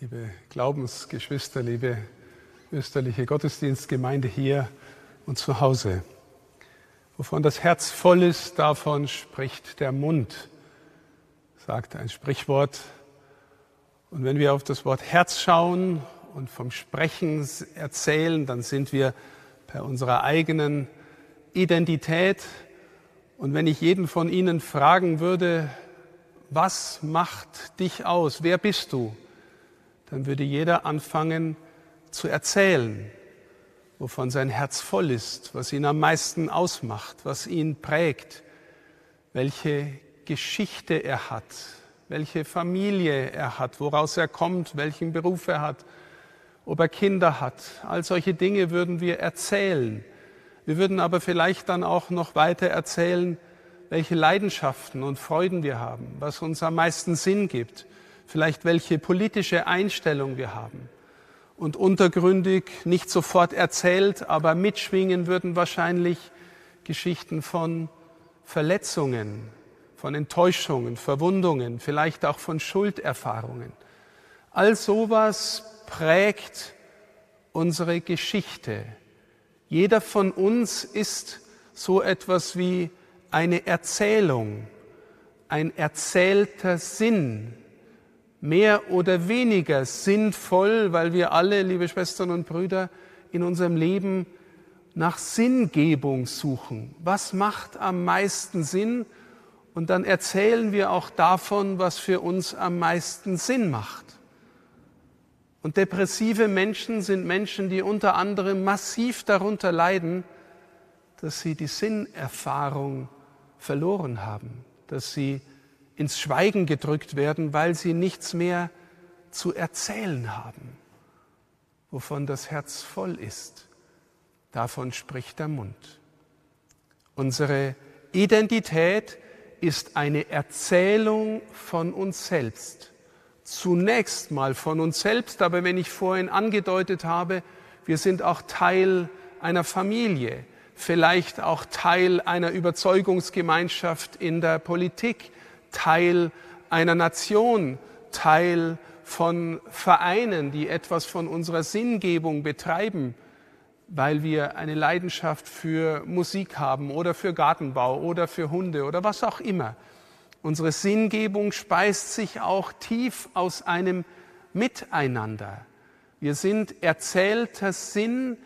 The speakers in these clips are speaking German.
liebe Glaubensgeschwister, liebe österliche Gottesdienstgemeinde hier und zu Hause. Wovon das Herz voll ist, davon spricht der Mund, sagt ein Sprichwort. Und wenn wir auf das Wort Herz schauen und vom Sprechen erzählen, dann sind wir bei unserer eigenen Identität. Und wenn ich jeden von Ihnen fragen würde, was macht dich aus? Wer bist du? Dann würde jeder anfangen zu erzählen, wovon sein Herz voll ist, was ihn am meisten ausmacht, was ihn prägt, welche Geschichte er hat, welche Familie er hat, woraus er kommt, welchen Beruf er hat, ob er Kinder hat. All solche Dinge würden wir erzählen. Wir würden aber vielleicht dann auch noch weiter erzählen, welche Leidenschaften und Freuden wir haben, was uns am meisten Sinn gibt, vielleicht welche politische Einstellung wir haben. Und untergründig nicht sofort erzählt, aber mitschwingen würden wahrscheinlich Geschichten von Verletzungen, von Enttäuschungen, Verwundungen, vielleicht auch von Schulderfahrungen. All sowas prägt unsere Geschichte. Jeder von uns ist so etwas wie eine Erzählung, ein erzählter Sinn, mehr oder weniger sinnvoll, weil wir alle, liebe Schwestern und Brüder, in unserem Leben nach Sinngebung suchen. Was macht am meisten Sinn? Und dann erzählen wir auch davon, was für uns am meisten Sinn macht. Und depressive Menschen sind Menschen, die unter anderem massiv darunter leiden, dass sie die Sinnerfahrung verloren haben, dass sie ins Schweigen gedrückt werden, weil sie nichts mehr zu erzählen haben. Wovon das Herz voll ist, davon spricht der Mund. Unsere Identität ist eine Erzählung von uns selbst. Zunächst mal von uns selbst, aber wenn ich vorhin angedeutet habe, wir sind auch Teil einer Familie vielleicht auch Teil einer Überzeugungsgemeinschaft in der Politik, Teil einer Nation, Teil von Vereinen, die etwas von unserer Sinngebung betreiben, weil wir eine Leidenschaft für Musik haben oder für Gartenbau oder für Hunde oder was auch immer. Unsere Sinngebung speist sich auch tief aus einem Miteinander. Wir sind erzählter Sinn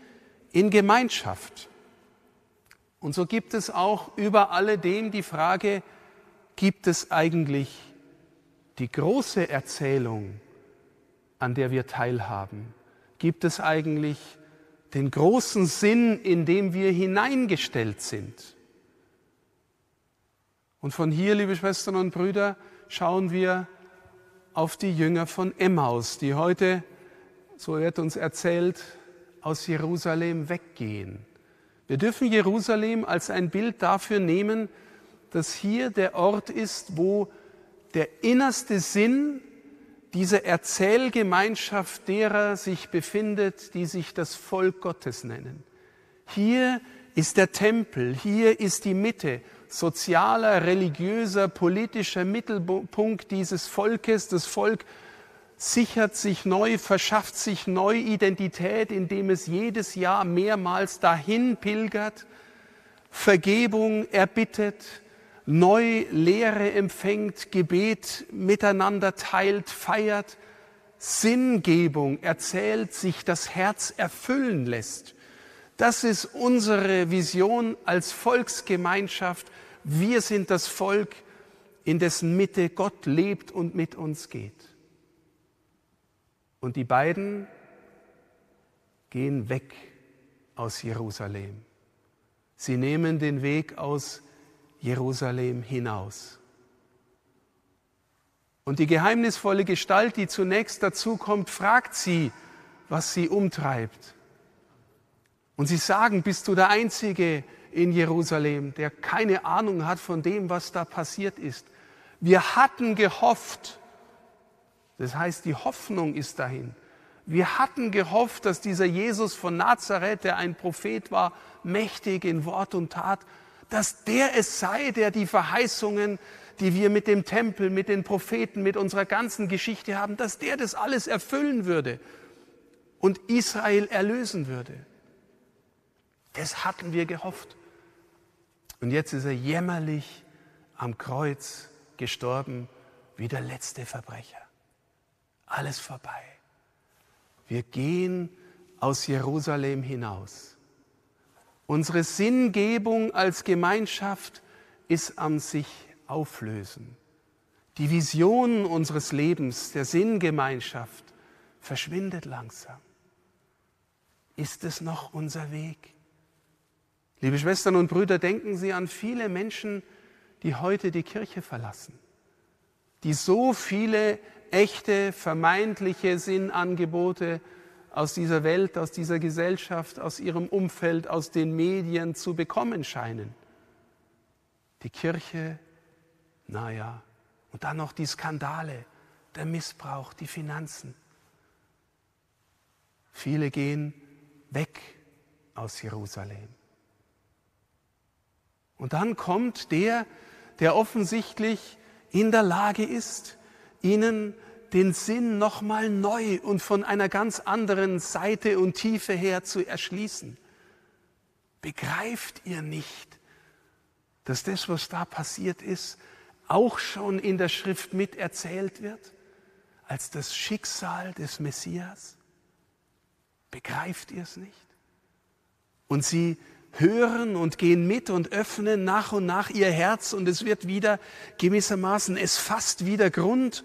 in Gemeinschaft. Und so gibt es auch über alledem die Frage, gibt es eigentlich die große Erzählung, an der wir teilhaben? Gibt es eigentlich den großen Sinn, in dem wir hineingestellt sind? Und von hier, liebe Schwestern und Brüder, schauen wir auf die Jünger von Emmaus, die heute, so wird uns erzählt, aus Jerusalem weggehen. Wir dürfen Jerusalem als ein Bild dafür nehmen, dass hier der Ort ist, wo der innerste Sinn dieser Erzählgemeinschaft derer sich befindet, die sich das Volk Gottes nennen. Hier ist der Tempel, hier ist die Mitte, sozialer, religiöser, politischer Mittelpunkt dieses Volkes. Das Volk sichert sich neu, verschafft sich neu Identität, indem es jedes Jahr mehrmals dahin pilgert, Vergebung erbittet, neu Lehre empfängt, Gebet miteinander teilt, feiert, Sinngebung erzählt, sich das Herz erfüllen lässt. Das ist unsere Vision als Volksgemeinschaft. Wir sind das Volk, in dessen Mitte Gott lebt und mit uns geht. Und die beiden gehen weg aus Jerusalem. Sie nehmen den Weg aus Jerusalem hinaus. Und die geheimnisvolle Gestalt, die zunächst dazukommt, fragt sie, was sie umtreibt. Und sie sagen, bist du der Einzige in Jerusalem, der keine Ahnung hat von dem, was da passiert ist. Wir hatten gehofft, das heißt, die Hoffnung ist dahin. Wir hatten gehofft, dass dieser Jesus von Nazareth, der ein Prophet war, mächtig in Wort und Tat, dass der es sei, der die Verheißungen die wir mit dem Tempel, mit den Propheten, mit unserer ganzen Geschichte haben, dass der das alles erfüllen würde und Israel erlösen würde. Das hatten wir gehofft. Und jetzt ist er jämmerlich am Kreuz gestorben wie der letzte Verbrecher. Alles vorbei. Wir gehen aus Jerusalem hinaus. Unsere Sinngebung als Gemeinschaft ist am sich auflösen. Die Vision unseres Lebens, der Sinngemeinschaft, verschwindet langsam. Ist es noch unser Weg? Liebe Schwestern und Brüder, denken Sie an viele Menschen, die heute die Kirche verlassen, die so viele echte, vermeintliche Sinnangebote aus dieser Welt, aus dieser Gesellschaft, aus ihrem Umfeld, aus den Medien zu bekommen scheinen. Die Kirche, naja, und dann noch die Skandale, der Missbrauch, die Finanzen. Viele gehen weg aus Jerusalem. Und dann kommt der, der offensichtlich in der Lage ist, ihnen den Sinn nochmal neu und von einer ganz anderen Seite und Tiefe her zu erschließen. Begreift ihr nicht, dass das, was da passiert ist, auch schon in der Schrift miterzählt wird als das Schicksal des Messias? Begreift ihr es nicht? Und sie hören und gehen mit und öffnen nach und nach ihr Herz und es wird wieder gewissermaßen, es fasst wieder Grund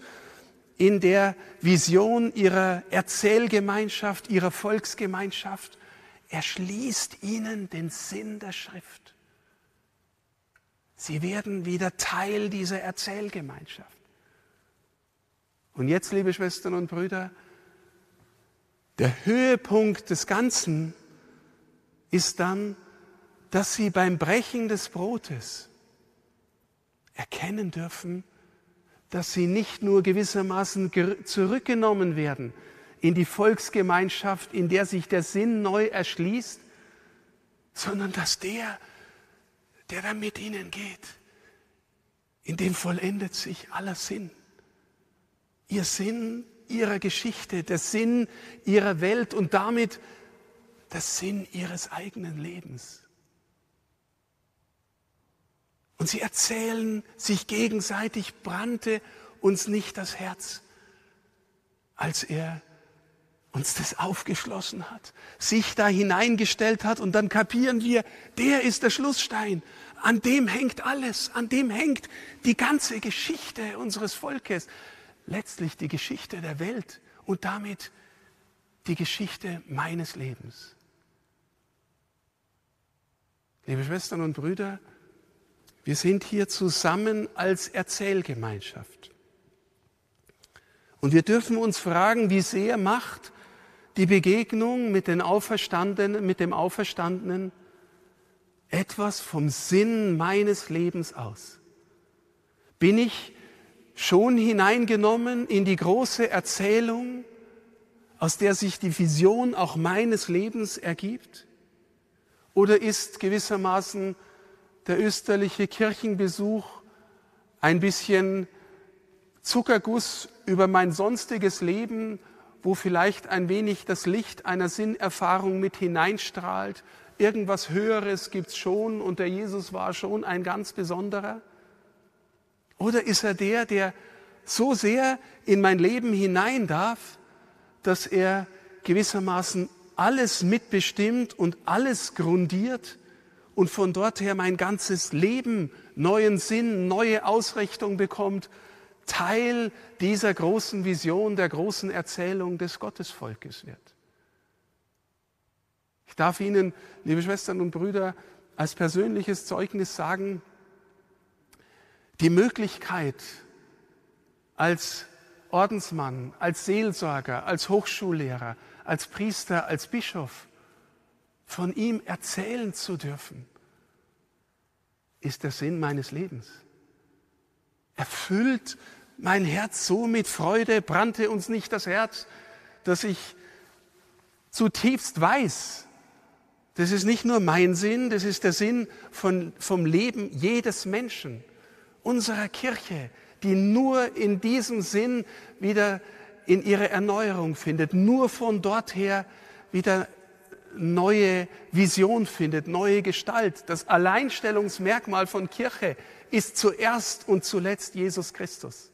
in der Vision ihrer Erzählgemeinschaft, ihrer Volksgemeinschaft. erschließt ihnen den Sinn der Schrift. Sie werden wieder Teil dieser Erzählgemeinschaft. Und jetzt, liebe Schwestern und Brüder, der Höhepunkt des Ganzen ist dann, dass sie beim Brechen des Brotes erkennen dürfen, dass sie nicht nur gewissermaßen zurückgenommen werden in die Volksgemeinschaft, in der sich der Sinn neu erschließt, sondern dass der, der da mit ihnen geht, in dem vollendet sich aller Sinn. Ihr Sinn ihrer Geschichte, der Sinn ihrer Welt und damit der Sinn ihres eigenen Lebens. Und sie erzählen sich gegenseitig, brannte uns nicht das Herz, als er uns das aufgeschlossen hat, sich da hineingestellt hat und dann kapieren wir, der ist der Schlussstein, an dem hängt alles, an dem hängt die ganze Geschichte unseres Volkes, letztlich die Geschichte der Welt und damit die Geschichte meines Lebens. Liebe Schwestern und Brüder, wir sind hier zusammen als Erzählgemeinschaft. Und wir dürfen uns fragen, wie sehr macht die Begegnung mit, den Auferstandenen, mit dem Auferstandenen etwas vom Sinn meines Lebens aus? Bin ich schon hineingenommen in die große Erzählung, aus der sich die Vision auch meines Lebens ergibt? Oder ist gewissermaßen der österliche Kirchenbesuch ein bisschen Zuckerguss über mein sonstiges Leben, wo vielleicht ein wenig das Licht einer Sinnerfahrung mit hineinstrahlt. Irgendwas Höheres gibt's schon und der Jesus war schon ein ganz besonderer? Oder ist er der, der so sehr in mein Leben hinein darf, dass er gewissermaßen alles mitbestimmt und alles grundiert und von dort her mein ganzes Leben neuen Sinn, neue Ausrichtung bekommt, Teil dieser großen Vision, der großen Erzählung des Gottesvolkes wird. Ich darf Ihnen, liebe Schwestern und Brüder, als persönliches Zeugnis sagen, die Möglichkeit, als Ordensmann, als Seelsorger, als Hochschullehrer, als Priester, als Bischof von ihm erzählen zu dürfen, ist der Sinn meines Lebens. Erfüllt mein Herz so mit Freude, brannte uns nicht das Herz, dass ich zutiefst weiß, das ist nicht nur mein Sinn, das ist der Sinn von, vom Leben jedes Menschen. unserer Kirche, die nur in diesem Sinn wieder in ihre Erneuerung findet, nur von dort her wieder neue Vision findet, neue Gestalt. Das Alleinstellungsmerkmal von Kirche ist zuerst und zuletzt Jesus Christus.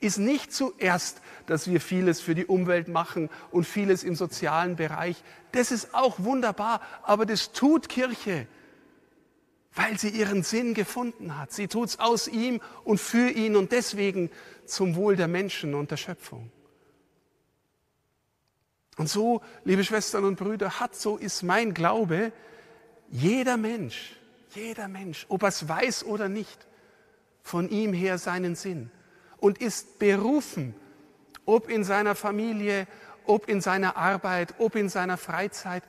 Ist nicht zuerst, dass wir vieles für die Umwelt machen und vieles im sozialen Bereich. Das ist auch wunderbar, aber das tut Kirche, weil sie ihren Sinn gefunden hat. Sie tut es aus ihm und für ihn und deswegen zum Wohl der Menschen und der Schöpfung. Und so, liebe Schwestern und Brüder, hat, so ist mein Glaube, jeder Mensch, jeder Mensch, ob er es weiß oder nicht, von ihm her seinen Sinn und ist berufen, ob in seiner Familie, ob in seiner Arbeit, ob in seiner Freizeit,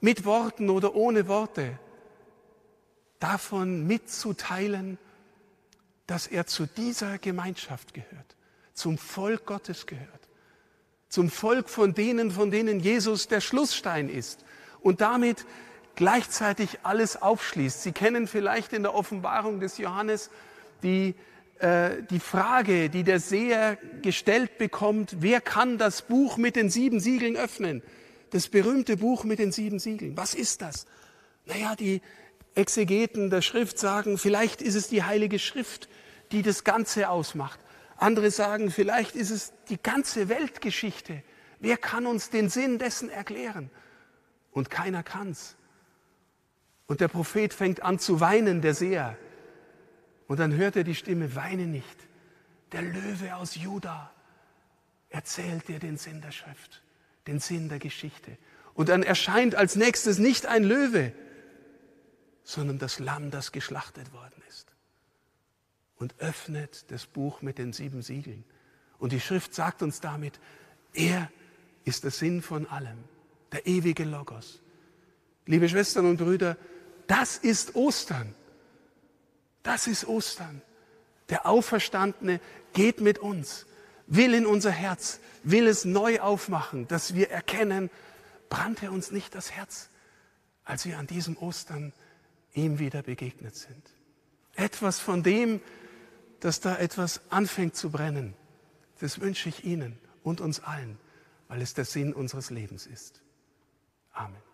mit Worten oder ohne Worte, davon mitzuteilen, dass er zu dieser Gemeinschaft gehört, zum Volk Gottes gehört zum Volk von denen, von denen Jesus der Schlussstein ist und damit gleichzeitig alles aufschließt. Sie kennen vielleicht in der Offenbarung des Johannes die, äh, die Frage, die der Seher gestellt bekommt, wer kann das Buch mit den sieben Siegeln öffnen? Das berühmte Buch mit den sieben Siegeln. Was ist das? Naja, die Exegeten der Schrift sagen, vielleicht ist es die Heilige Schrift, die das Ganze ausmacht. Andere sagen, vielleicht ist es die ganze Weltgeschichte. Wer kann uns den Sinn dessen erklären? Und keiner kann's. Und der Prophet fängt an zu weinen, der Seher. Und dann hört er die Stimme, weine nicht. Der Löwe aus Juda erzählt dir den Sinn der Schrift, den Sinn der Geschichte. Und dann erscheint als nächstes nicht ein Löwe, sondern das Lamm, das geschlachtet worden ist und öffnet das Buch mit den sieben Siegeln. Und die Schrift sagt uns damit, er ist der Sinn von allem, der ewige Logos. Liebe Schwestern und Brüder, das ist Ostern. Das ist Ostern. Der Auferstandene geht mit uns, will in unser Herz, will es neu aufmachen, dass wir erkennen, brannte uns nicht das Herz, als wir an diesem Ostern ihm wieder begegnet sind. Etwas von dem, dass da etwas anfängt zu brennen. Das wünsche ich Ihnen und uns allen, weil es der Sinn unseres Lebens ist. Amen.